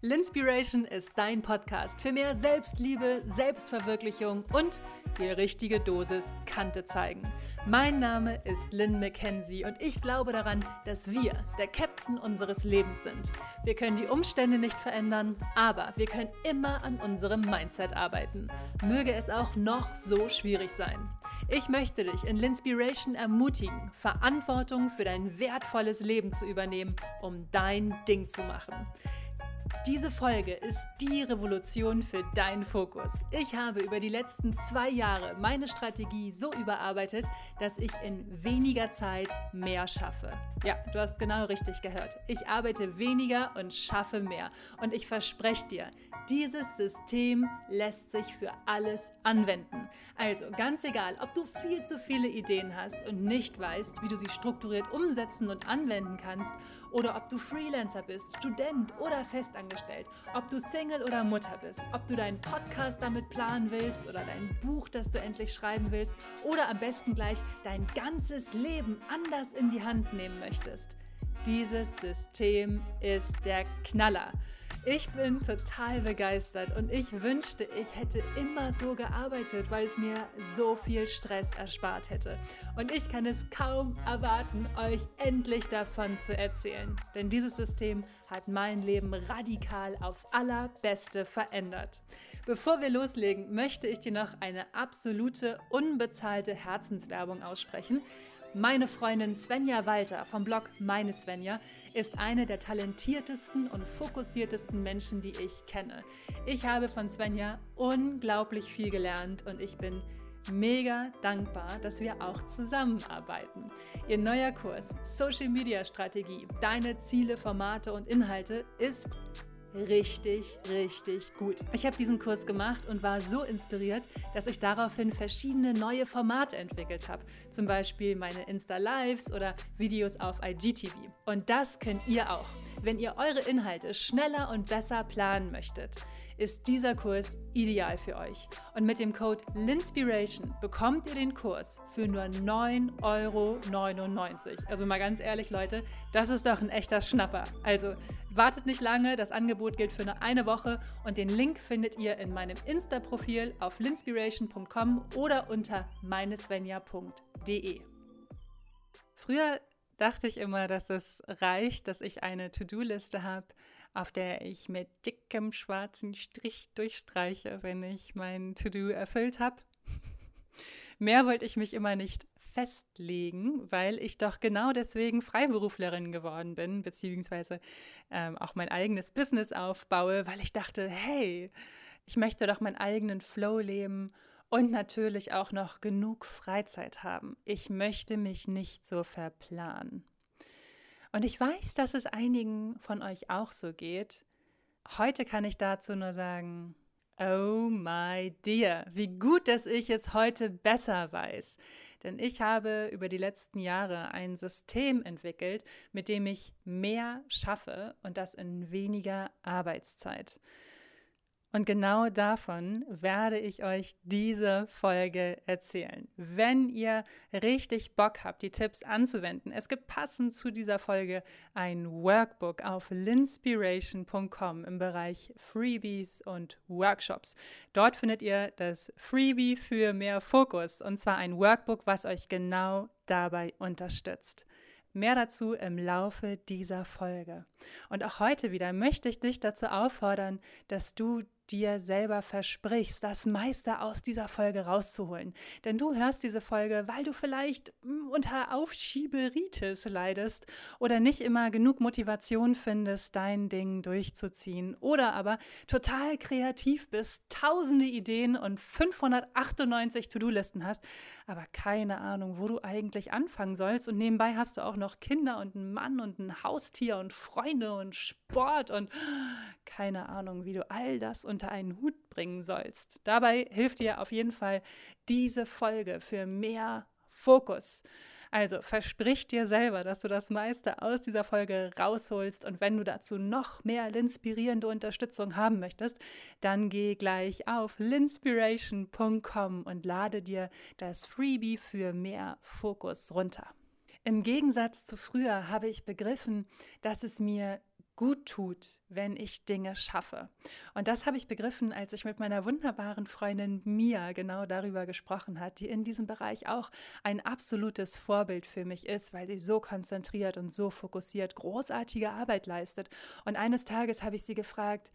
Linspiration ist dein Podcast für mehr Selbstliebe, Selbstverwirklichung und die richtige Dosis Kante zeigen. Mein Name ist Lynn McKenzie und ich glaube daran, dass wir der Captain unseres Lebens sind. Wir können die Umstände nicht verändern, aber wir können immer an unserem Mindset arbeiten. Möge es auch noch so schwierig sein. Ich möchte dich in Linspiration ermutigen, Verantwortung für dein wertvolles Leben zu übernehmen, um dein Ding zu machen. Diese Folge ist die Revolution für deinen Fokus. Ich habe über die letzten zwei Jahre meine Strategie so überarbeitet, dass ich in weniger Zeit mehr schaffe. Ja, du hast genau richtig gehört. Ich arbeite weniger und schaffe mehr. Und ich verspreche dir, dieses System lässt sich für alles anwenden. Also ganz egal, ob du viel zu viele Ideen hast und nicht weißt, wie du sie strukturiert umsetzen und anwenden kannst, oder ob du Freelancer bist, Student oder Festangestellter angestellt. Ob du Single oder Mutter bist, ob du deinen Podcast damit planen willst oder dein Buch, das du endlich schreiben willst oder am besten gleich dein ganzes Leben anders in die Hand nehmen möchtest. Dieses System ist der Knaller. Ich bin total begeistert und ich wünschte, ich hätte immer so gearbeitet, weil es mir so viel Stress erspart hätte. Und ich kann es kaum erwarten, euch endlich davon zu erzählen. Denn dieses System hat mein Leben radikal aufs allerbeste verändert. Bevor wir loslegen, möchte ich dir noch eine absolute unbezahlte Herzenswerbung aussprechen. Meine Freundin Svenja Walter vom Blog Meine Svenja ist eine der talentiertesten und fokussiertesten Menschen, die ich kenne. Ich habe von Svenja unglaublich viel gelernt und ich bin mega dankbar, dass wir auch zusammenarbeiten. Ihr neuer Kurs Social Media Strategie, deine Ziele, Formate und Inhalte ist richtig, richtig gut. Ich habe diesen Kurs gemacht und war so inspiriert, dass ich daraufhin verschiedene neue Formate entwickelt habe. Zum Beispiel meine Insta-Lives oder Videos auf IGTV. Und das könnt ihr auch, wenn ihr eure Inhalte schneller und besser planen möchtet ist dieser Kurs ideal für euch. Und mit dem Code LINSPIRATION bekommt ihr den Kurs für nur 9,99 Euro. Also mal ganz ehrlich, Leute, das ist doch ein echter Schnapper. Also wartet nicht lange, das Angebot gilt für nur eine Woche und den Link findet ihr in meinem Insta-Profil auf linspiration.com oder unter meinesvenja.de. Früher dachte ich immer, dass es reicht, dass ich eine To-Do-Liste habe auf der ich mit dickem schwarzen Strich durchstreiche, wenn ich mein To-Do erfüllt habe. Mehr wollte ich mich immer nicht festlegen, weil ich doch genau deswegen Freiberuflerin geworden bin, beziehungsweise ähm, auch mein eigenes Business aufbaue, weil ich dachte, hey, ich möchte doch meinen eigenen Flow leben und natürlich auch noch genug Freizeit haben. Ich möchte mich nicht so verplanen. Und ich weiß, dass es einigen von euch auch so geht. Heute kann ich dazu nur sagen, oh my dear, wie gut, dass ich es heute besser weiß. Denn ich habe über die letzten Jahre ein System entwickelt, mit dem ich mehr schaffe und das in weniger Arbeitszeit. Und genau davon werde ich euch diese Folge erzählen. Wenn ihr richtig Bock habt, die Tipps anzuwenden, es gibt passend zu dieser Folge ein Workbook auf linspiration.com im Bereich Freebies und Workshops. Dort findet ihr das Freebie für mehr Fokus und zwar ein Workbook, was euch genau dabei unterstützt. Mehr dazu im Laufe dieser Folge. Und auch heute wieder möchte ich dich dazu auffordern, dass du dir selber versprichst, das meiste aus dieser Folge rauszuholen. Denn du hörst diese Folge, weil du vielleicht hm, unter Aufschieberitis leidest oder nicht immer genug Motivation findest, dein Ding durchzuziehen oder aber total kreativ bist, tausende Ideen und 598 To-Do-Listen hast, aber keine Ahnung, wo du eigentlich anfangen sollst und nebenbei hast du auch noch Kinder und einen Mann und ein Haustier und Freunde und Sport und keine Ahnung, wie du all das und unter einen Hut bringen sollst. Dabei hilft dir auf jeden Fall diese Folge für mehr Fokus. Also versprich dir selber, dass du das meiste aus dieser Folge rausholst und wenn du dazu noch mehr inspirierende Unterstützung haben möchtest, dann geh gleich auf linspiration.com und lade dir das Freebie für mehr Fokus runter. Im Gegensatz zu früher habe ich begriffen, dass es mir gut tut, wenn ich Dinge schaffe. Und das habe ich begriffen, als ich mit meiner wunderbaren Freundin Mia genau darüber gesprochen hat, die in diesem Bereich auch ein absolutes Vorbild für mich ist, weil sie so konzentriert und so fokussiert großartige Arbeit leistet. Und eines Tages habe ich sie gefragt,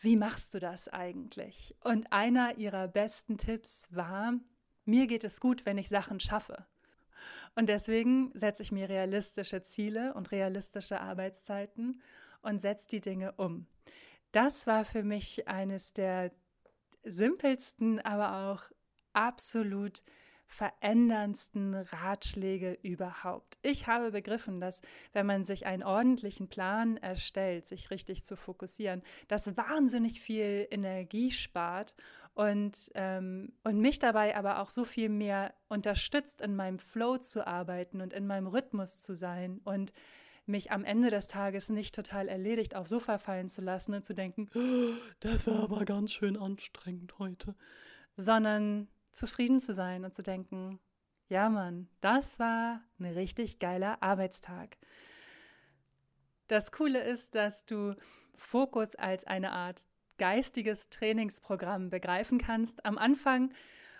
wie machst du das eigentlich? Und einer ihrer besten Tipps war, mir geht es gut, wenn ich Sachen schaffe. Und deswegen setze ich mir realistische Ziele und realistische Arbeitszeiten und setze die Dinge um. Das war für mich eines der simpelsten, aber auch absolut veränderndsten Ratschläge überhaupt. Ich habe begriffen, dass wenn man sich einen ordentlichen Plan erstellt, sich richtig zu fokussieren, das wahnsinnig viel Energie spart und, ähm, und mich dabei aber auch so viel mehr unterstützt, in meinem Flow zu arbeiten und in meinem Rhythmus zu sein und mich am Ende des Tages nicht total erledigt aufs Sofa fallen zu lassen und zu denken, das war aber ganz schön anstrengend heute, sondern zufrieden zu sein und zu denken, ja Mann, das war ein richtig geiler Arbeitstag. Das Coole ist, dass du Fokus als eine Art geistiges Trainingsprogramm begreifen kannst. Am Anfang,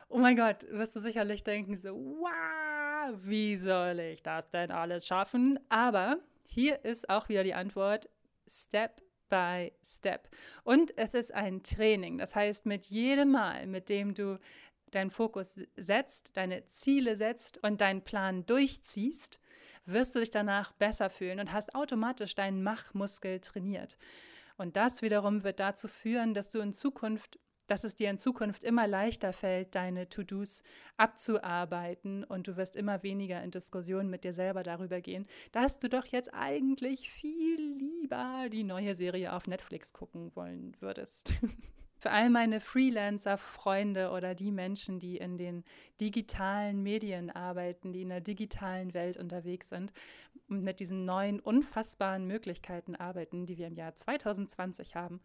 oh mein Gott, wirst du sicherlich denken, so, wow, wie soll ich das denn alles schaffen? Aber hier ist auch wieder die Antwort, Step by Step. Und es ist ein Training. Das heißt, mit jedem Mal, mit dem du deinen Fokus setzt, deine Ziele setzt und deinen Plan durchziehst, wirst du dich danach besser fühlen und hast automatisch deinen Machmuskel trainiert. Und das wiederum wird dazu führen, dass du in Zukunft dass es dir in Zukunft immer leichter fällt, deine To-Dos abzuarbeiten und du wirst immer weniger in Diskussionen mit dir selber darüber gehen, dass du doch jetzt eigentlich viel lieber die neue Serie auf Netflix gucken wollen würdest. Für all meine Freelancer-Freunde oder die Menschen, die in den digitalen Medien arbeiten, die in der digitalen Welt unterwegs sind und mit diesen neuen, unfassbaren Möglichkeiten arbeiten, die wir im Jahr 2020 haben.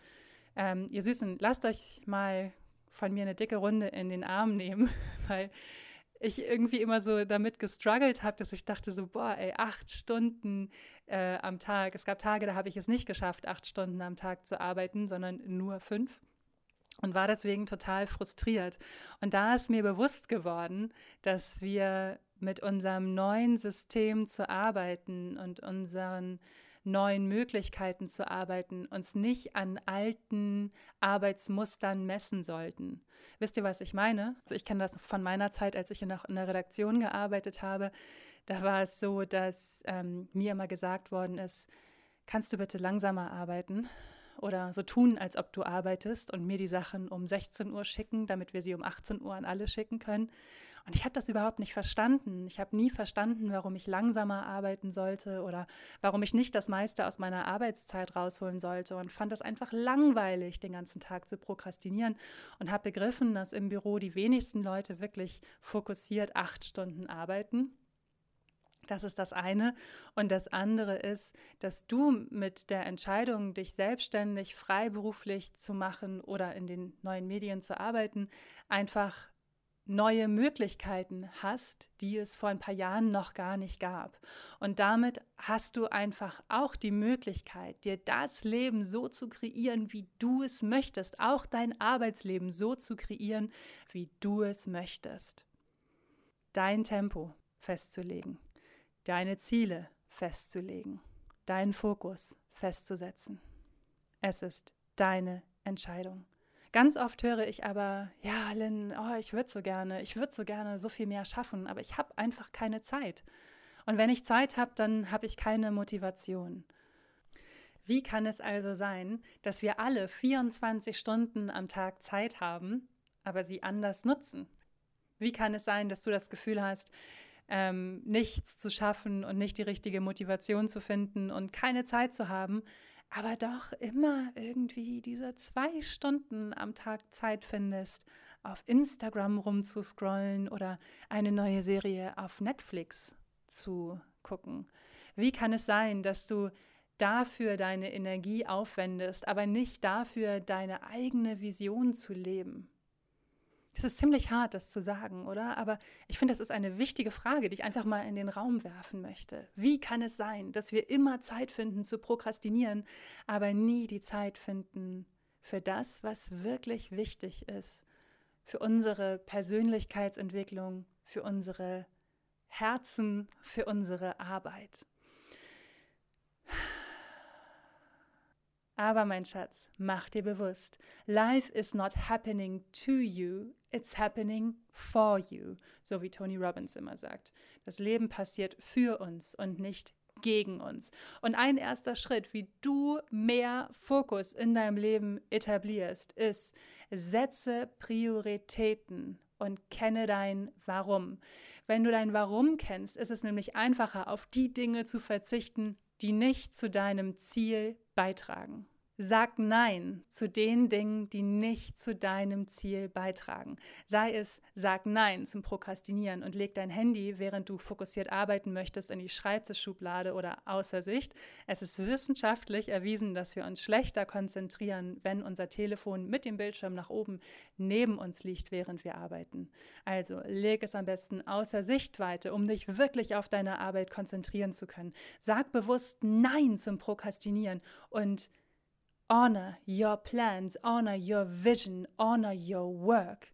Ähm, ihr Süßen, lasst euch mal von mir eine dicke Runde in den Arm nehmen, weil ich irgendwie immer so damit gestruggelt habe, dass ich dachte so, boah, ey, acht Stunden äh, am Tag. Es gab Tage, da habe ich es nicht geschafft, acht Stunden am Tag zu arbeiten, sondern nur fünf und war deswegen total frustriert. Und da ist mir bewusst geworden, dass wir mit unserem neuen System zu arbeiten und unseren neuen Möglichkeiten zu arbeiten, uns nicht an alten Arbeitsmustern messen sollten. Wisst ihr, was ich meine? Also ich kenne das von meiner Zeit, als ich noch in der Redaktion gearbeitet habe. Da war es so, dass ähm, mir immer gesagt worden ist, kannst du bitte langsamer arbeiten? Oder so tun, als ob du arbeitest und mir die Sachen um 16 Uhr schicken, damit wir sie um 18 Uhr an alle schicken können. Und ich habe das überhaupt nicht verstanden. Ich habe nie verstanden, warum ich langsamer arbeiten sollte oder warum ich nicht das meiste aus meiner Arbeitszeit rausholen sollte und fand das einfach langweilig, den ganzen Tag zu prokrastinieren und habe begriffen, dass im Büro die wenigsten Leute wirklich fokussiert acht Stunden arbeiten das ist das eine. Und das andere ist, dass du mit der Entscheidung, dich selbstständig, freiberuflich zu machen oder in den neuen Medien zu arbeiten, einfach neue Möglichkeiten hast, die es vor ein paar Jahren noch gar nicht gab. Und damit hast du einfach auch die Möglichkeit, dir das Leben so zu kreieren, wie du es möchtest, auch dein Arbeitsleben so zu kreieren, wie du es möchtest. Dein Tempo festzulegen deine Ziele festzulegen, deinen Fokus festzusetzen. Es ist deine Entscheidung. Ganz oft höre ich aber, ja, Lynn, oh, ich würde so gerne, ich würde so gerne so viel mehr schaffen, aber ich habe einfach keine Zeit. Und wenn ich Zeit habe, dann habe ich keine Motivation. Wie kann es also sein, dass wir alle 24 Stunden am Tag Zeit haben, aber sie anders nutzen? Wie kann es sein, dass du das Gefühl hast, ähm, nichts zu schaffen und nicht die richtige Motivation zu finden und keine Zeit zu haben, aber doch immer irgendwie diese zwei Stunden am Tag Zeit findest, auf Instagram rumzuscrollen oder eine neue Serie auf Netflix zu gucken. Wie kann es sein, dass du dafür deine Energie aufwendest, aber nicht dafür, deine eigene Vision zu leben? Das ist ziemlich hart, das zu sagen, oder? Aber ich finde, das ist eine wichtige Frage, die ich einfach mal in den Raum werfen möchte. Wie kann es sein, dass wir immer Zeit finden zu prokrastinieren, aber nie die Zeit finden für das, was wirklich wichtig ist, für unsere Persönlichkeitsentwicklung, für unsere Herzen, für unsere Arbeit? Aber mein Schatz, mach dir bewusst, life is not happening to you, it's happening for you, so wie Tony Robbins immer sagt. Das Leben passiert für uns und nicht gegen uns. Und ein erster Schritt, wie du mehr Fokus in deinem Leben etablierst, ist, setze Prioritäten und kenne dein Warum. Wenn du dein Warum kennst, ist es nämlich einfacher, auf die Dinge zu verzichten, die nicht zu deinem Ziel beitragen. Sag Nein zu den Dingen, die nicht zu deinem Ziel beitragen. Sei es, sag Nein zum Prokrastinieren und leg dein Handy, während du fokussiert arbeiten möchtest, in die Schreibtischschublade oder außer Sicht. Es ist wissenschaftlich erwiesen, dass wir uns schlechter konzentrieren, wenn unser Telefon mit dem Bildschirm nach oben neben uns liegt, während wir arbeiten. Also leg es am besten außer Sichtweite, um dich wirklich auf deine Arbeit konzentrieren zu können. Sag bewusst Nein zum Prokrastinieren und Honor your plans, honor your vision, honor your work.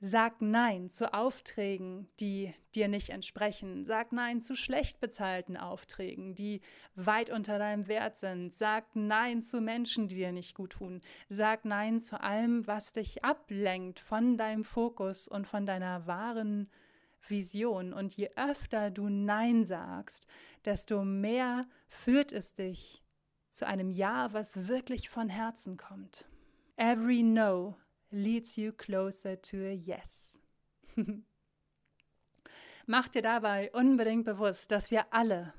Sag Nein zu Aufträgen, die dir nicht entsprechen. Sag Nein zu schlecht bezahlten Aufträgen, die weit unter deinem Wert sind. Sag Nein zu Menschen, die dir nicht gut tun. Sag Nein zu allem, was dich ablenkt von deinem Fokus und von deiner wahren Vision. Und je öfter du Nein sagst, desto mehr führt es dich zu einem Ja, was wirklich von Herzen kommt. Every No leads you closer to a Yes. Mach dir dabei unbedingt bewusst, dass wir alle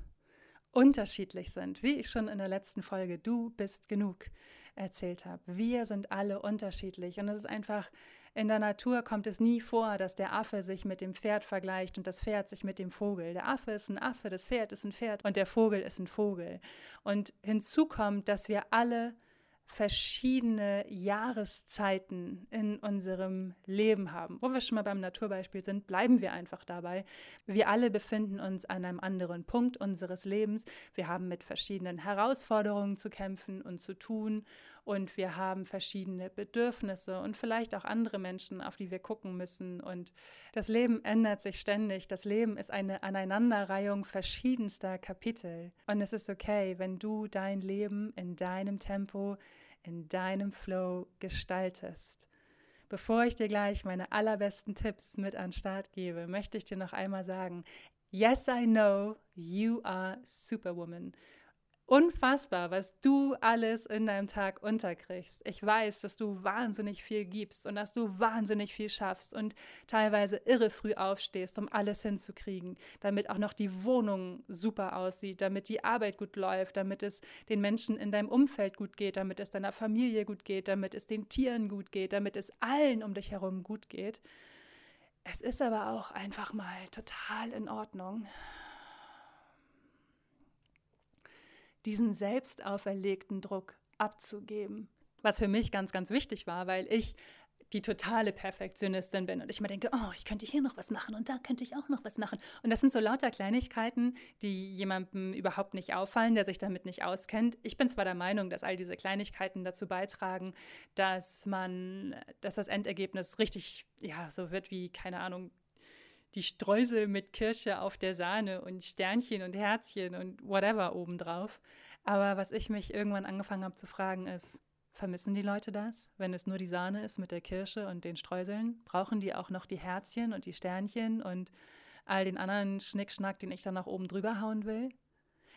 unterschiedlich sind, wie ich schon in der letzten Folge Du bist genug erzählt habe. Wir sind alle unterschiedlich und es ist einfach in der Natur kommt es nie vor, dass der Affe sich mit dem Pferd vergleicht und das Pferd sich mit dem Vogel. Der Affe ist ein Affe, das Pferd ist ein Pferd und der Vogel ist ein Vogel. Und hinzu kommt, dass wir alle verschiedene Jahreszeiten in unserem Leben haben. Wo wir schon mal beim Naturbeispiel sind, bleiben wir einfach dabei. Wir alle befinden uns an einem anderen Punkt unseres Lebens. Wir haben mit verschiedenen Herausforderungen zu kämpfen und zu tun und wir haben verschiedene Bedürfnisse und vielleicht auch andere Menschen, auf die wir gucken müssen. Und das Leben ändert sich ständig. Das Leben ist eine Aneinanderreihung verschiedenster Kapitel. Und es ist okay, wenn du dein Leben in deinem Tempo, in deinem Flow gestaltest. Bevor ich dir gleich meine allerbesten Tipps mit an Start gebe, möchte ich dir noch einmal sagen, Yes, I know you are Superwoman unfassbar, was du alles in deinem Tag unterkriegst. Ich weiß, dass du wahnsinnig viel gibst und dass du wahnsinnig viel schaffst und teilweise irre früh aufstehst, um alles hinzukriegen, damit auch noch die Wohnung super aussieht, damit die Arbeit gut läuft, damit es den Menschen in deinem Umfeld gut geht, damit es deiner Familie gut geht, damit es den Tieren gut geht, damit es allen um dich herum gut geht. Es ist aber auch einfach mal total in Ordnung, diesen selbst auferlegten Druck abzugeben. Was für mich ganz, ganz wichtig war, weil ich die totale Perfektionistin bin und ich mir denke, oh, ich könnte hier noch was machen und da könnte ich auch noch was machen. Und das sind so lauter Kleinigkeiten, die jemandem überhaupt nicht auffallen, der sich damit nicht auskennt. Ich bin zwar der Meinung, dass all diese Kleinigkeiten dazu beitragen, dass man, dass das Endergebnis richtig, ja, so wird wie, keine Ahnung, die Streusel mit Kirsche auf der Sahne und Sternchen und Herzchen und whatever obendrauf. Aber was ich mich irgendwann angefangen habe zu fragen ist, vermissen die Leute das, wenn es nur die Sahne ist mit der Kirsche und den Streuseln? Brauchen die auch noch die Herzchen und die Sternchen und all den anderen Schnickschnack, den ich dann noch oben drüber hauen will?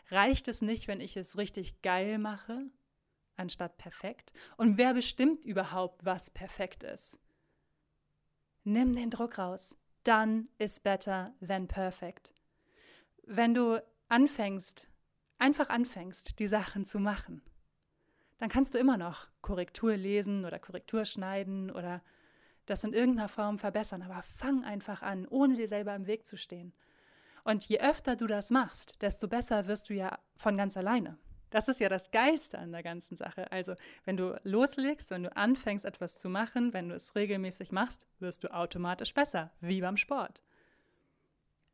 Reicht es nicht, wenn ich es richtig geil mache, anstatt perfekt? Und wer bestimmt überhaupt, was perfekt ist? Nimm den Druck raus done is better than perfect. Wenn du anfängst, einfach anfängst, die Sachen zu machen, dann kannst du immer noch Korrektur lesen oder Korrektur schneiden oder das in irgendeiner Form verbessern. Aber fang einfach an, ohne dir selber im Weg zu stehen. Und je öfter du das machst, desto besser wirst du ja von ganz alleine. Das ist ja das Geilste an der ganzen Sache. Also, wenn du loslegst, wenn du anfängst, etwas zu machen, wenn du es regelmäßig machst, wirst du automatisch besser, wie beim Sport.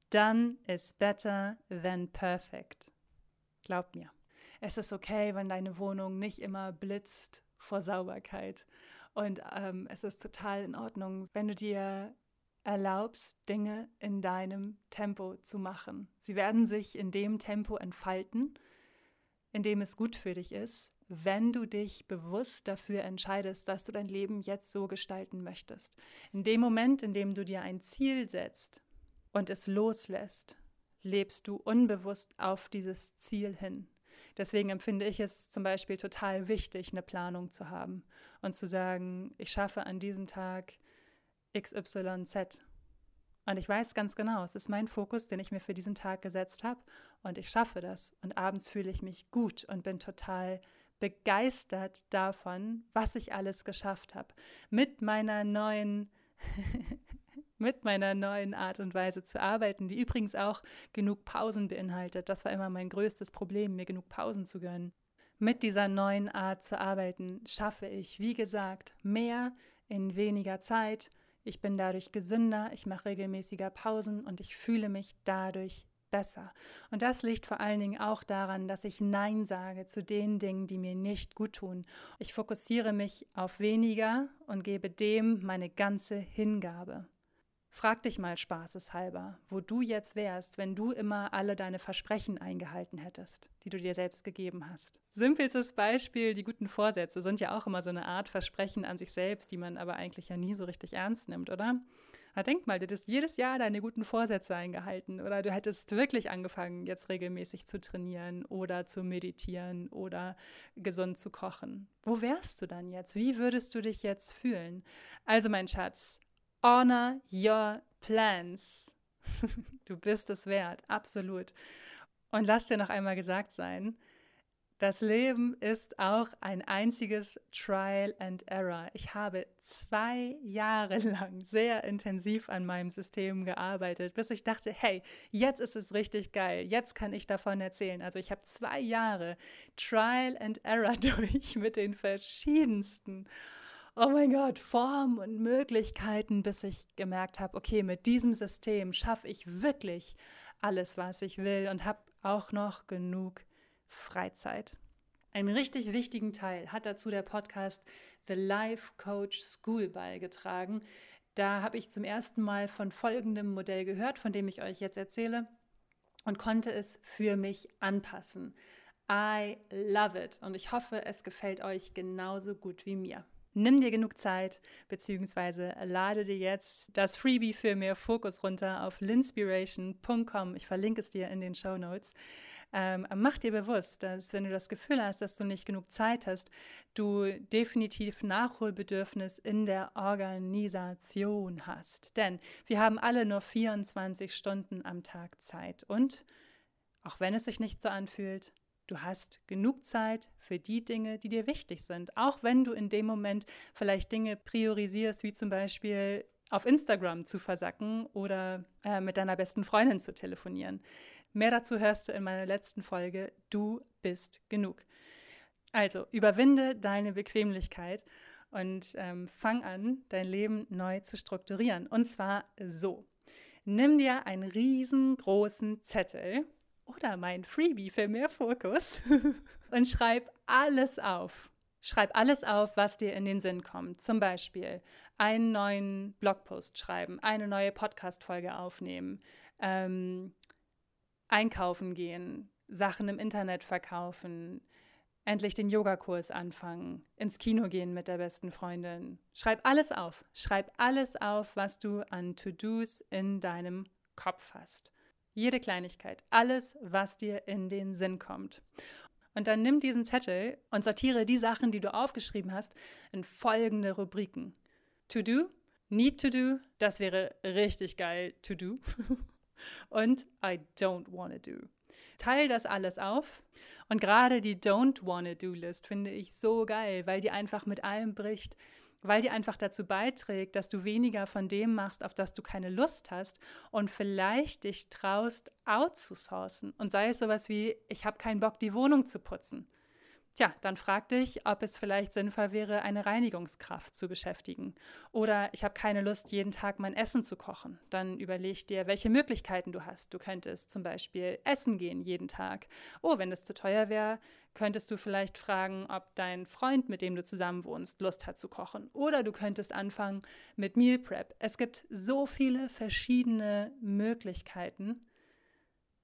Done is better than perfect. Glaub mir. Es ist okay, wenn deine Wohnung nicht immer blitzt vor Sauberkeit. Und ähm, es ist total in Ordnung, wenn du dir erlaubst, Dinge in deinem Tempo zu machen. Sie werden sich in dem Tempo entfalten, in dem es gut für dich ist, wenn du dich bewusst dafür entscheidest, dass du dein Leben jetzt so gestalten möchtest. In dem Moment, in dem du dir ein Ziel setzt und es loslässt, lebst du unbewusst auf dieses Ziel hin. Deswegen empfinde ich es zum Beispiel total wichtig, eine Planung zu haben und zu sagen, ich schaffe an diesem Tag XYZ. Und ich weiß ganz genau, es ist mein Fokus, den ich mir für diesen Tag gesetzt habe und ich schaffe das. Und abends fühle ich mich gut und bin total begeistert davon, was ich alles geschafft habe. Mit meiner neuen mit meiner neuen Art und Weise zu arbeiten, die übrigens auch genug Pausen beinhaltet. Das war immer mein größtes Problem, mir genug Pausen zu gönnen. Mit dieser neuen Art zu arbeiten schaffe ich, wie gesagt, mehr in weniger Zeit. Ich bin dadurch gesünder, ich mache regelmäßiger Pausen und ich fühle mich dadurch besser. Und das liegt vor allen Dingen auch daran, dass ich Nein sage zu den Dingen, die mir nicht gut tun. Ich fokussiere mich auf weniger und gebe dem meine ganze Hingabe. Frag dich mal spaßeshalber, wo du jetzt wärst, wenn du immer alle deine Versprechen eingehalten hättest, die du dir selbst gegeben hast. Simpelstes Beispiel, die guten Vorsätze sind ja auch immer so eine Art Versprechen an sich selbst, die man aber eigentlich ja nie so richtig ernst nimmt, oder? Na, denk mal, du hättest jedes Jahr deine guten Vorsätze eingehalten oder du hättest wirklich angefangen, jetzt regelmäßig zu trainieren oder zu meditieren oder gesund zu kochen. Wo wärst du dann jetzt? Wie würdest du dich jetzt fühlen? Also, mein Schatz, Honor your plans. du bist es wert, absolut. Und lass dir noch einmal gesagt sein, das Leben ist auch ein einziges Trial and Error. Ich habe zwei Jahre lang sehr intensiv an meinem System gearbeitet, bis ich dachte, hey, jetzt ist es richtig geil, jetzt kann ich davon erzählen. Also ich habe zwei Jahre Trial and Error durch mit den verschiedensten oh mein Gott, Formen und Möglichkeiten, bis ich gemerkt habe, okay, mit diesem System schaffe ich wirklich alles, was ich will und habe auch noch genug Freizeit. Einen richtig wichtigen Teil hat dazu der Podcast The Life Coach School beigetragen. Da habe ich zum ersten Mal von folgendem Modell gehört, von dem ich euch jetzt erzähle und konnte es für mich anpassen. I love it und ich hoffe, es gefällt euch genauso gut wie mir. Nimm dir genug Zeit, beziehungsweise lade dir jetzt das Freebie für mehr Fokus runter auf linspiration.com. Ich verlinke es dir in den Show Notes. Ähm, mach dir bewusst, dass wenn du das Gefühl hast, dass du nicht genug Zeit hast, du definitiv Nachholbedürfnis in der Organisation hast. Denn wir haben alle nur 24 Stunden am Tag Zeit. Und auch wenn es sich nicht so anfühlt, Du hast genug Zeit für die Dinge, die dir wichtig sind, auch wenn du in dem Moment vielleicht Dinge priorisierst, wie zum Beispiel auf Instagram zu versacken oder äh, mit deiner besten Freundin zu telefonieren. Mehr dazu hörst du in meiner letzten Folge. Du bist genug. Also überwinde deine Bequemlichkeit und ähm, fang an, dein Leben neu zu strukturieren. Und zwar so. Nimm dir einen riesengroßen Zettel oder mein Freebie für mehr Fokus und schreib alles auf. Schreib alles auf, was dir in den Sinn kommt. Zum Beispiel einen neuen Blogpost schreiben, eine neue Podcast-Folge aufnehmen, ähm, einkaufen gehen, Sachen im Internet verkaufen, endlich den Yogakurs anfangen, ins Kino gehen mit der besten Freundin. Schreib alles auf. Schreib alles auf, was du an To-Dos in deinem Kopf hast. Jede Kleinigkeit, alles, was dir in den Sinn kommt. Und dann nimm diesen Zettel und sortiere die Sachen, die du aufgeschrieben hast, in folgende Rubriken. To do, need to do, das wäre richtig geil, to do. und I don't wanna do. Teil das alles auf. Und gerade die Don't Wanna Do List finde ich so geil, weil die einfach mit allem bricht, weil die einfach dazu beiträgt, dass du weniger von dem machst, auf das du keine Lust hast und vielleicht dich traust, outzusourcen. Und sei es sowas wie, ich habe keinen Bock, die Wohnung zu putzen. Tja, dann frag dich, ob es vielleicht sinnvoll wäre, eine Reinigungskraft zu beschäftigen. Oder ich habe keine Lust, jeden Tag mein Essen zu kochen. Dann überleg dir, welche Möglichkeiten du hast. Du könntest zum Beispiel essen gehen jeden Tag. Oh, wenn es zu teuer wäre, könntest du vielleicht fragen, ob dein Freund, mit dem du zusammen wohnst, Lust hat zu kochen. Oder du könntest anfangen mit Meal Prep. Es gibt so viele verschiedene Möglichkeiten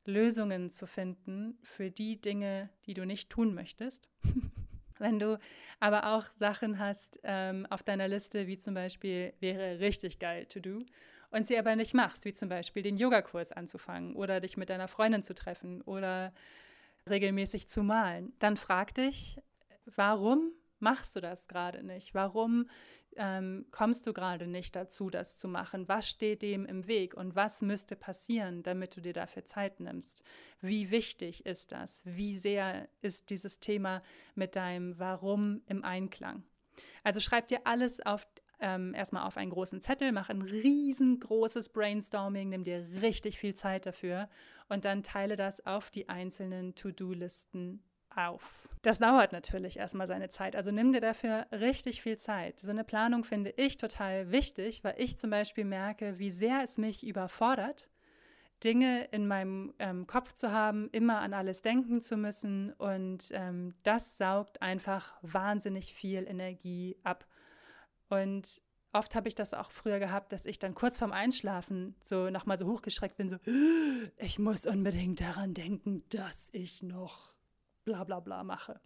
Lösungen zu finden für die Dinge, die du nicht tun möchtest. Wenn du aber auch Sachen hast ähm, auf deiner Liste, wie zum Beispiel wäre richtig geil to do, und sie aber nicht machst, wie zum Beispiel den Yogakurs anzufangen oder dich mit deiner Freundin zu treffen oder regelmäßig zu malen, dann frag dich, warum machst du das gerade nicht? Warum ähm, kommst du gerade nicht dazu, das zu machen? Was steht dem im Weg und was müsste passieren, damit du dir dafür Zeit nimmst? Wie wichtig ist das? Wie sehr ist dieses Thema mit deinem Warum im Einklang? Also schreib dir alles auf, ähm, erstmal auf einen großen Zettel, mach ein riesengroßes Brainstorming, nimm dir richtig viel Zeit dafür und dann teile das auf die einzelnen To-Do-Listen auf. Das dauert natürlich erstmal seine Zeit. Also nimm dir dafür richtig viel Zeit. So eine Planung finde ich total wichtig, weil ich zum Beispiel merke, wie sehr es mich überfordert, Dinge in meinem ähm, Kopf zu haben, immer an alles denken zu müssen. Und ähm, das saugt einfach wahnsinnig viel Energie ab. Und oft habe ich das auch früher gehabt, dass ich dann kurz vorm Einschlafen so nochmal so hochgeschreckt bin, so, ich muss unbedingt daran denken, dass ich noch bla bla bla mache.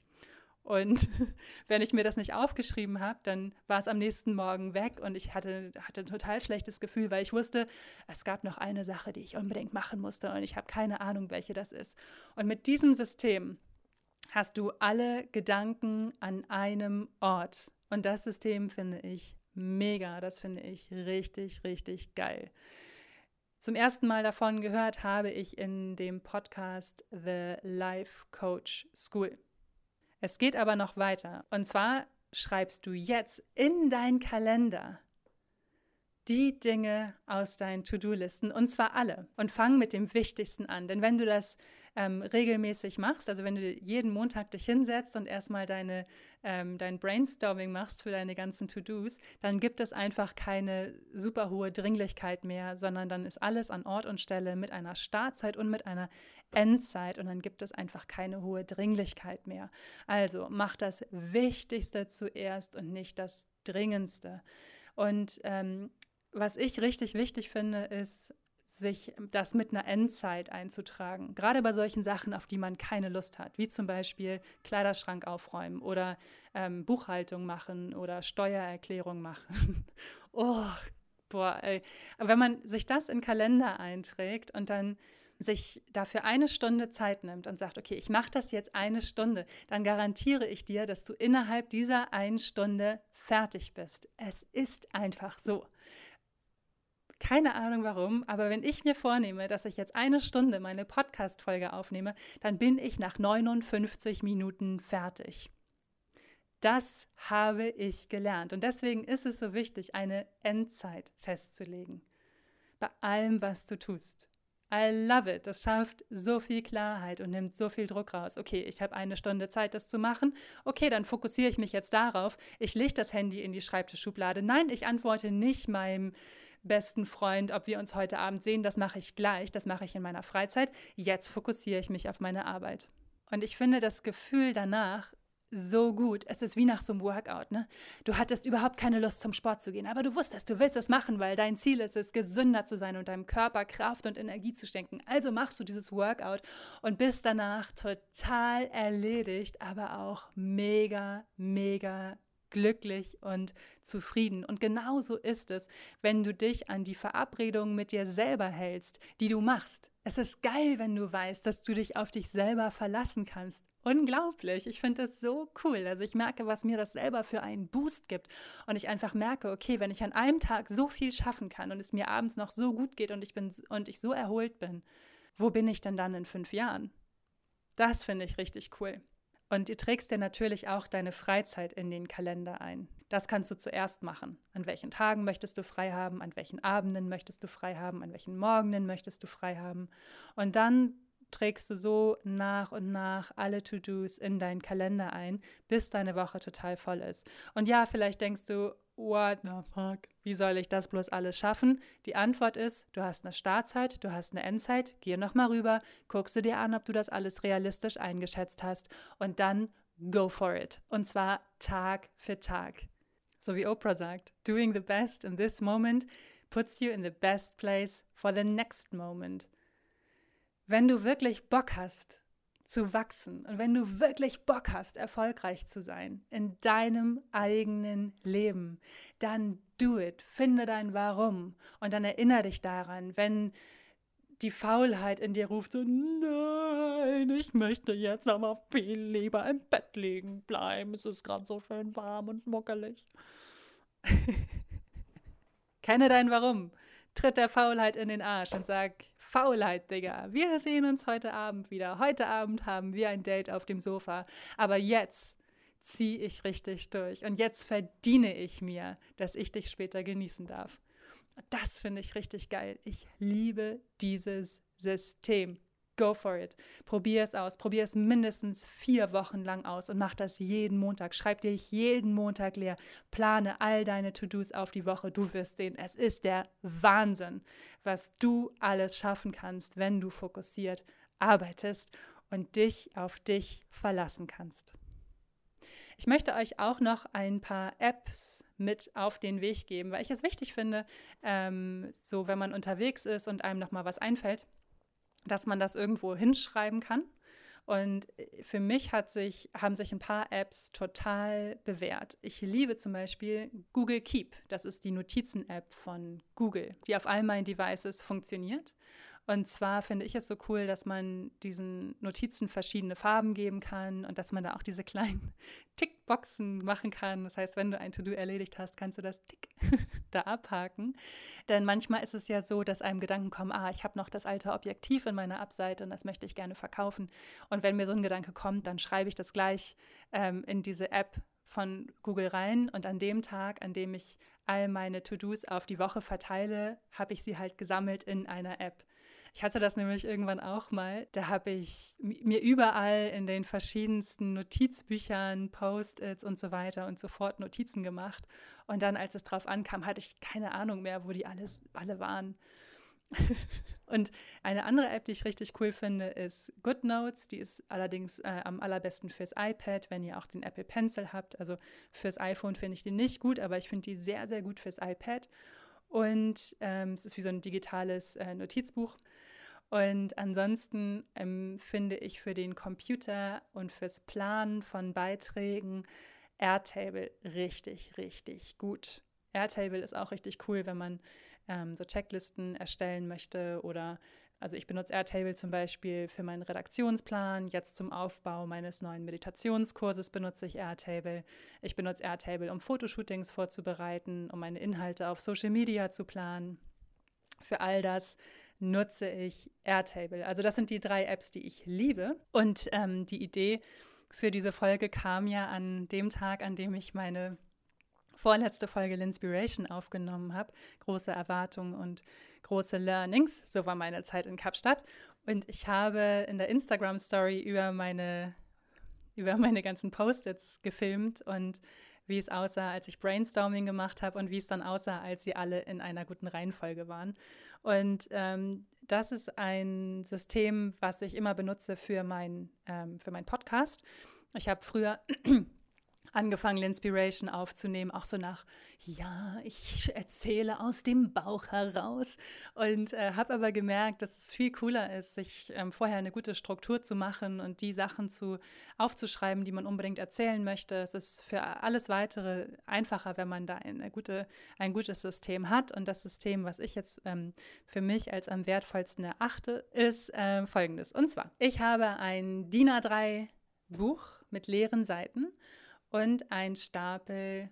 Und wenn ich mir das nicht aufgeschrieben habe, dann war es am nächsten Morgen weg und ich hatte, hatte ein total schlechtes Gefühl, weil ich wusste, es gab noch eine Sache, die ich unbedingt machen musste und ich habe keine Ahnung, welche das ist. Und mit diesem System hast du alle Gedanken an einem Ort. Und das System finde ich mega, das finde ich richtig, richtig geil. Zum ersten Mal davon gehört habe ich in dem Podcast The Life Coach School. Es geht aber noch weiter. Und zwar schreibst du jetzt in deinen Kalender die Dinge aus deinen To-Do-Listen und zwar alle und fang mit dem Wichtigsten an. Denn wenn du das ähm, regelmäßig machst, also wenn du jeden Montag dich hinsetzt und erstmal deine, ähm, dein Brainstorming machst für deine ganzen To-Dos, dann gibt es einfach keine super hohe Dringlichkeit mehr, sondern dann ist alles an Ort und Stelle mit einer Startzeit und mit einer Endzeit und dann gibt es einfach keine hohe Dringlichkeit mehr. Also mach das Wichtigste zuerst und nicht das Dringendste. Und ähm, was ich richtig wichtig finde, ist, sich das mit einer Endzeit einzutragen. Gerade bei solchen Sachen, auf die man keine Lust hat, wie zum Beispiel Kleiderschrank aufräumen oder ähm, Buchhaltung machen oder Steuererklärung machen. oh, boah, ey. Aber wenn man sich das in Kalender einträgt und dann sich dafür eine Stunde Zeit nimmt und sagt, okay, ich mache das jetzt eine Stunde, dann garantiere ich dir, dass du innerhalb dieser einen Stunde fertig bist. Es ist einfach so. Keine Ahnung warum, aber wenn ich mir vornehme, dass ich jetzt eine Stunde meine Podcast-Folge aufnehme, dann bin ich nach 59 Minuten fertig. Das habe ich gelernt. Und deswegen ist es so wichtig, eine Endzeit festzulegen. Bei allem, was du tust. I love it. Das schafft so viel Klarheit und nimmt so viel Druck raus. Okay, ich habe eine Stunde Zeit, das zu machen. Okay, dann fokussiere ich mich jetzt darauf. Ich lege das Handy in die Schreibtischschublade. Nein, ich antworte nicht meinem besten Freund, ob wir uns heute Abend sehen. Das mache ich gleich. Das mache ich in meiner Freizeit. Jetzt fokussiere ich mich auf meine Arbeit. Und ich finde das Gefühl danach so gut. Es ist wie nach so einem Workout, ne? Du hattest überhaupt keine Lust zum Sport zu gehen, aber du wusstest, du willst es machen, weil dein Ziel ist es, gesünder zu sein und deinem Körper Kraft und Energie zu schenken. Also machst du dieses Workout und bist danach total erledigt, aber auch mega, mega glücklich und zufrieden. Und genauso ist es, wenn du dich an die Verabredungen mit dir selber hältst, die du machst. Es ist geil, wenn du weißt, dass du dich auf dich selber verlassen kannst. Unglaublich. Ich finde das so cool. Also ich merke, was mir das selber für einen Boost gibt. Und ich einfach merke, okay, wenn ich an einem Tag so viel schaffen kann und es mir abends noch so gut geht und ich bin und ich so erholt bin, wo bin ich denn dann in fünf Jahren? Das finde ich richtig cool. Und du trägst dir natürlich auch deine Freizeit in den Kalender ein. Das kannst du zuerst machen. An welchen Tagen möchtest du frei haben? An welchen Abenden möchtest du frei haben? An welchen Morgenen möchtest du frei haben? Und dann trägst du so nach und nach alle To-Dos in deinen Kalender ein, bis deine Woche total voll ist. Und ja, vielleicht denkst du, what the fuck? Wie soll ich das bloß alles schaffen? Die Antwort ist, du hast eine Startzeit, du hast eine Endzeit, geh nochmal rüber, guckst du dir an, ob du das alles realistisch eingeschätzt hast und dann go for it. Und zwar Tag für Tag. So wie Oprah sagt, doing the best in this moment puts you in the best place for the next moment. Wenn du wirklich Bock hast, zu wachsen und wenn du wirklich Bock hast, erfolgreich zu sein in deinem eigenen Leben, dann do it. Finde dein Warum und dann erinnere dich daran, wenn die Faulheit in dir ruft, so nein, ich möchte jetzt aber viel lieber im Bett liegen bleiben. Es ist gerade so schön warm und muckelig. Kenne dein Warum tritt der Faulheit in den Arsch und sag, Faulheit, Digga, wir sehen uns heute Abend wieder. Heute Abend haben wir ein Date auf dem Sofa. Aber jetzt ziehe ich richtig durch. Und jetzt verdiene ich mir, dass ich dich später genießen darf. Das finde ich richtig geil. Ich liebe dieses System. Go for it. Probier es aus. Probier es mindestens vier Wochen lang aus und mach das jeden Montag. Schreib dir jeden Montag leer. Plane all deine To-Dos auf die Woche. Du wirst sehen, es ist der Wahnsinn, was du alles schaffen kannst, wenn du fokussiert arbeitest und dich auf dich verlassen kannst. Ich möchte euch auch noch ein paar Apps mit auf den Weg geben, weil ich es wichtig finde, ähm, so wenn man unterwegs ist und einem noch mal was einfällt, dass man das irgendwo hinschreiben kann. Und äh, für mich hat sich, haben sich ein paar Apps total bewährt. Ich liebe zum Beispiel Google Keep. Das ist die Notizen-App von Google, die auf all meinen Devices funktioniert. Und zwar finde ich es so cool, dass man diesen Notizen verschiedene Farben geben kann und dass man da auch diese kleinen Tickboxen machen kann. Das heißt, wenn du ein To-Do erledigt hast, kannst du das Tick da abhaken. Denn manchmal ist es ja so, dass einem Gedanken kommen, ah, ich habe noch das alte Objektiv in meiner Abseite und das möchte ich gerne verkaufen. Und wenn mir so ein Gedanke kommt, dann schreibe ich das gleich ähm, in diese App von Google rein und an dem Tag, an dem ich all meine To-Dos auf die Woche verteile, habe ich sie halt gesammelt in einer App. Ich hatte das nämlich irgendwann auch mal. Da habe ich mir überall in den verschiedensten Notizbüchern, Post-its und so weiter und so fort Notizen gemacht. Und dann, als es drauf ankam, hatte ich keine Ahnung mehr, wo die alles, alle waren. und eine andere App, die ich richtig cool finde, ist GoodNotes. Die ist allerdings äh, am allerbesten fürs iPad, wenn ihr auch den Apple Pencil habt. Also fürs iPhone finde ich die nicht gut, aber ich finde die sehr, sehr gut fürs iPad. Und ähm, es ist wie so ein digitales äh, Notizbuch. Und ansonsten ähm, finde ich für den Computer und fürs Planen von Beiträgen Airtable richtig, richtig gut. Airtable ist auch richtig cool, wenn man ähm, so Checklisten erstellen möchte oder also ich benutze Airtable zum Beispiel für meinen Redaktionsplan. Jetzt zum Aufbau meines neuen Meditationskurses benutze ich Airtable. Ich benutze Airtable, um Fotoshootings vorzubereiten, um meine Inhalte auf Social Media zu planen. Für all das nutze ich Airtable. Also das sind die drei Apps, die ich liebe. Und ähm, die Idee für diese Folge kam ja an dem Tag, an dem ich meine vorletzte Folge Linspiration aufgenommen habe. Große Erwartungen und große Learnings. So war meine Zeit in Kapstadt. Und ich habe in der Instagram-Story über meine, über meine ganzen Post-its gefilmt und wie es aussah, als ich Brainstorming gemacht habe und wie es dann aussah, als sie alle in einer guten Reihenfolge waren. Und ähm, das ist ein System, was ich immer benutze für, mein, ähm, für meinen Podcast. Ich habe früher angefangen, Linspiration aufzunehmen, auch so nach, ja, ich erzähle aus dem Bauch heraus und äh, habe aber gemerkt, dass es viel cooler ist, sich ähm, vorher eine gute Struktur zu machen und die Sachen zu aufzuschreiben, die man unbedingt erzählen möchte. Es ist für alles weitere einfacher, wenn man da eine gute, ein gutes System hat und das System, was ich jetzt ähm, für mich als am wertvollsten erachte, ist äh, folgendes. Und zwar, ich habe ein DIN A3 Buch mit leeren Seiten und ein Stapel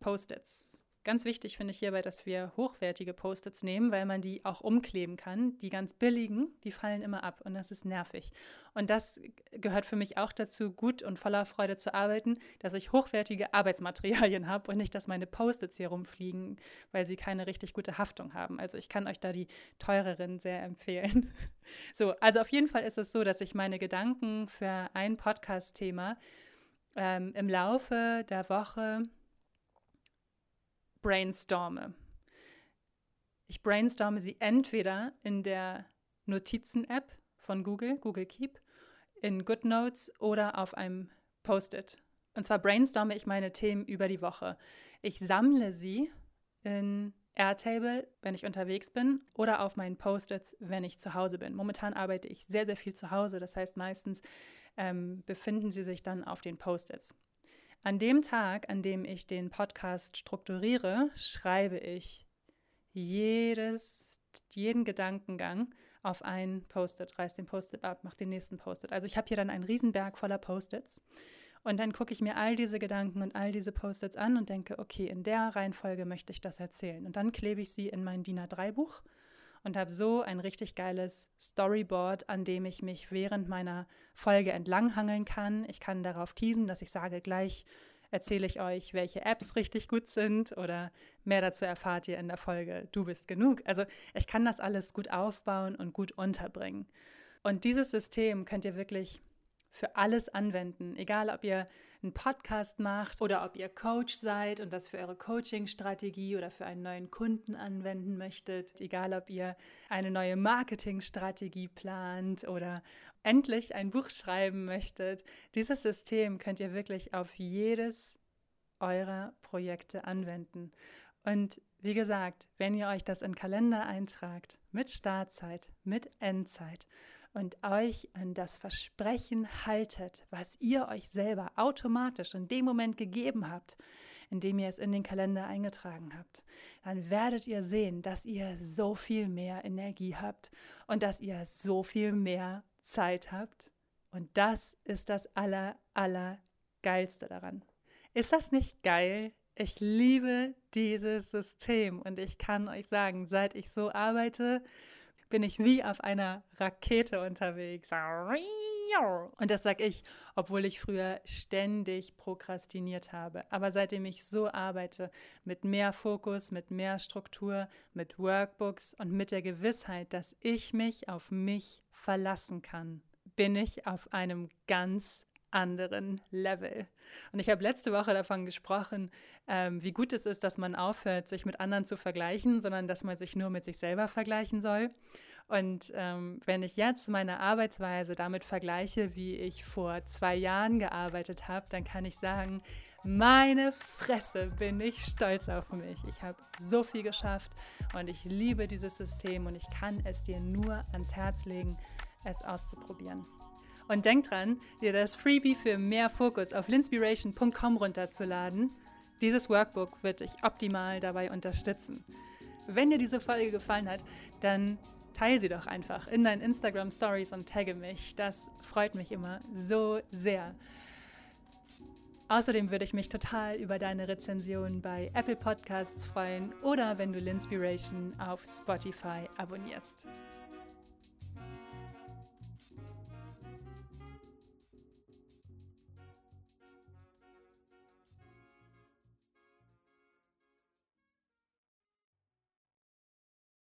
Post-its. Ganz wichtig finde ich hierbei, dass wir hochwertige Post-its nehmen, weil man die auch umkleben kann. Die ganz billigen, die fallen immer ab und das ist nervig. Und das gehört für mich auch dazu, gut und voller Freude zu arbeiten, dass ich hochwertige Arbeitsmaterialien habe und nicht, dass meine Post-its hier rumfliegen, weil sie keine richtig gute Haftung haben. Also ich kann euch da die teureren sehr empfehlen. So, also auf jeden Fall ist es so, dass ich meine Gedanken für ein Podcast-Thema ähm, im Laufe der Woche brainstorme. Ich brainstorme sie entweder in der Notizen-App von Google, Google Keep, in GoodNotes oder auf einem Post-it. Und zwar brainstorme ich meine Themen über die Woche. Ich sammle sie in Airtable, wenn ich unterwegs bin, oder auf meinen Post-its, wenn ich zu Hause bin. Momentan arbeite ich sehr, sehr viel zu Hause. Das heißt, meistens ähm, befinden sie sich dann auf den Post-its. An dem Tag, an dem ich den Podcast strukturiere, schreibe ich jedes, jeden Gedankengang auf ein Post-it, reiß den Post-it ab, mach den nächsten Post-it. Also ich habe hier dann einen Riesenberg voller Post-its und dann gucke ich mir all diese Gedanken und all diese Post-its an und denke, okay, in der Reihenfolge möchte ich das erzählen. Und dann klebe ich sie in mein DIN A3-Buch und habe so ein richtig geiles Storyboard, an dem ich mich während meiner Folge entlanghangeln kann. Ich kann darauf teasen, dass ich sage, gleich erzähle ich euch, welche Apps richtig gut sind oder mehr dazu erfahrt ihr in der Folge Du bist genug. Also ich kann das alles gut aufbauen und gut unterbringen. Und dieses System könnt ihr wirklich für alles anwenden, egal ob ihr einen Podcast macht oder ob ihr Coach seid und das für eure Coaching-Strategie oder für einen neuen Kunden anwenden möchtet, egal ob ihr eine neue Marketingstrategie plant oder endlich ein Buch schreiben möchtet. Dieses System könnt ihr wirklich auf jedes eurer Projekte anwenden. Und wie gesagt, wenn ihr euch das in Kalender eintragt, mit Startzeit, mit Endzeit und euch an das Versprechen haltet, was ihr euch selber automatisch in dem Moment gegeben habt, indem ihr es in den Kalender eingetragen habt, dann werdet ihr sehen, dass ihr so viel mehr Energie habt und dass ihr so viel mehr Zeit habt. Und das ist das aller, aller geilste daran. Ist das nicht geil? Ich liebe dieses System und ich kann euch sagen, seit ich so arbeite, bin ich wie auf einer Rakete unterwegs. Und das sage ich, obwohl ich früher ständig prokrastiniert habe. Aber seitdem ich so arbeite, mit mehr Fokus, mit mehr Struktur, mit Workbooks und mit der Gewissheit, dass ich mich auf mich verlassen kann, bin ich auf einem ganz anderen Level. Und ich habe letzte Woche davon gesprochen, ähm, wie gut es ist, dass man aufhört, sich mit anderen zu vergleichen, sondern dass man sich nur mit sich selber vergleichen soll. Und ähm, wenn ich jetzt meine Arbeitsweise damit vergleiche, wie ich vor zwei Jahren gearbeitet habe, dann kann ich sagen, meine Fresse bin ich stolz auf mich. Ich habe so viel geschafft und ich liebe dieses System und ich kann es dir nur ans Herz legen, es auszuprobieren. Und denk dran, dir das Freebie für mehr Fokus auf linspiration.com runterzuladen. Dieses Workbook wird dich optimal dabei unterstützen. Wenn dir diese Folge gefallen hat, dann teile sie doch einfach in deinen Instagram Stories und tagge mich. Das freut mich immer so sehr. Außerdem würde ich mich total über deine Rezension bei Apple Podcasts freuen oder wenn du Linspiration auf Spotify abonnierst.